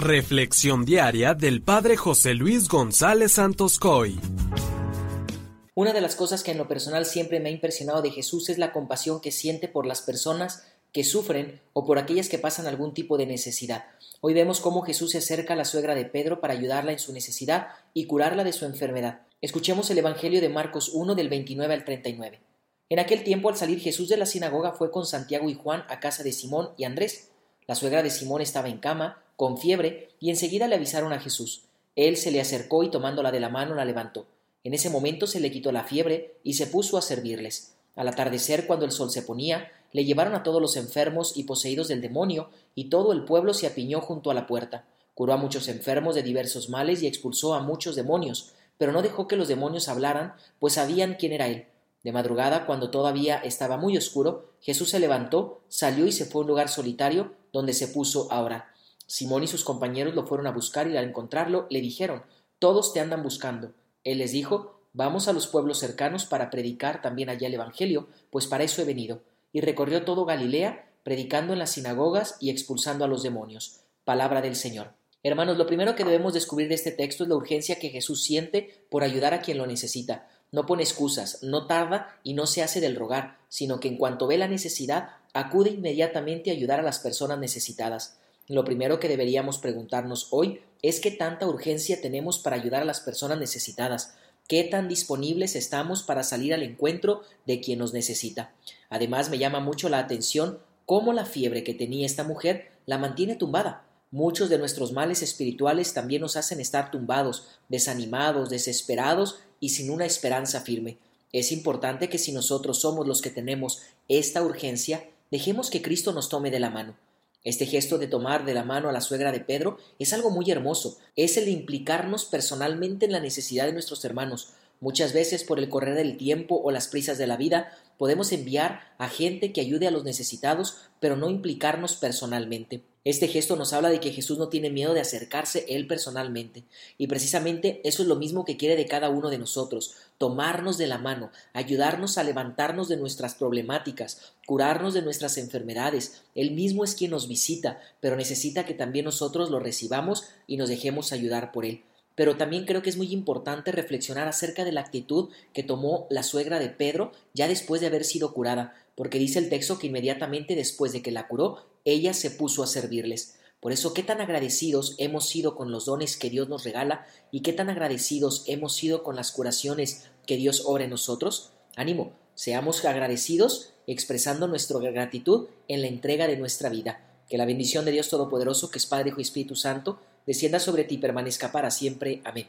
Reflexión diaria del Padre José Luis González Santos Coy. Una de las cosas que en lo personal siempre me ha impresionado de Jesús es la compasión que siente por las personas que sufren o por aquellas que pasan algún tipo de necesidad. Hoy vemos cómo Jesús se acerca a la suegra de Pedro para ayudarla en su necesidad y curarla de su enfermedad. Escuchemos el Evangelio de Marcos 1 del 29 al 39. En aquel tiempo al salir Jesús de la sinagoga fue con Santiago y Juan a casa de Simón y Andrés. La suegra de Simón estaba en cama, con fiebre, y enseguida le avisaron a Jesús. Él se le acercó y tomándola de la mano la levantó. En ese momento se le quitó la fiebre y se puso a servirles. Al atardecer, cuando el sol se ponía, le llevaron a todos los enfermos y poseídos del demonio, y todo el pueblo se apiñó junto a la puerta. Curó a muchos enfermos de diversos males y expulsó a muchos demonios, pero no dejó que los demonios hablaran, pues sabían quién era él. De madrugada, cuando todavía estaba muy oscuro, Jesús se levantó, salió y se fue a un lugar solitario, donde se puso a orar. Simón y sus compañeros lo fueron a buscar y al encontrarlo le dijeron Todos te andan buscando. Él les dijo Vamos a los pueblos cercanos para predicar también allá el Evangelio, pues para eso he venido. Y recorrió todo Galilea, predicando en las sinagogas y expulsando a los demonios. Palabra del Señor. Hermanos, lo primero que debemos descubrir de este texto es la urgencia que Jesús siente por ayudar a quien lo necesita. No pone excusas, no tarda y no se hace del rogar, sino que en cuanto ve la necesidad, acude inmediatamente a ayudar a las personas necesitadas. Lo primero que deberíamos preguntarnos hoy es qué tanta urgencia tenemos para ayudar a las personas necesitadas, qué tan disponibles estamos para salir al encuentro de quien nos necesita. Además, me llama mucho la atención cómo la fiebre que tenía esta mujer la mantiene tumbada. Muchos de nuestros males espirituales también nos hacen estar tumbados, desanimados, desesperados y sin una esperanza firme. Es importante que si nosotros somos los que tenemos esta urgencia, dejemos que Cristo nos tome de la mano. Este gesto de tomar de la mano a la suegra de Pedro es algo muy hermoso, es el de implicarnos personalmente en la necesidad de nuestros hermanos. Muchas veces por el correr del tiempo o las prisas de la vida podemos enviar a gente que ayude a los necesitados, pero no implicarnos personalmente. Este gesto nos habla de que Jesús no tiene miedo de acercarse Él personalmente, y precisamente eso es lo mismo que quiere de cada uno de nosotros, tomarnos de la mano, ayudarnos a levantarnos de nuestras problemáticas, curarnos de nuestras enfermedades. Él mismo es quien nos visita, pero necesita que también nosotros lo recibamos y nos dejemos ayudar por Él pero también creo que es muy importante reflexionar acerca de la actitud que tomó la suegra de Pedro ya después de haber sido curada, porque dice el texto que inmediatamente después de que la curó, ella se puso a servirles. Por eso, qué tan agradecidos hemos sido con los dones que Dios nos regala y qué tan agradecidos hemos sido con las curaciones que Dios obra en nosotros. Ánimo, seamos agradecidos expresando nuestra gratitud en la entrega de nuestra vida. Que la bendición de Dios Todopoderoso, que es Padre, Hijo y Espíritu Santo, descienda sobre ti y permanezca para siempre. Amén.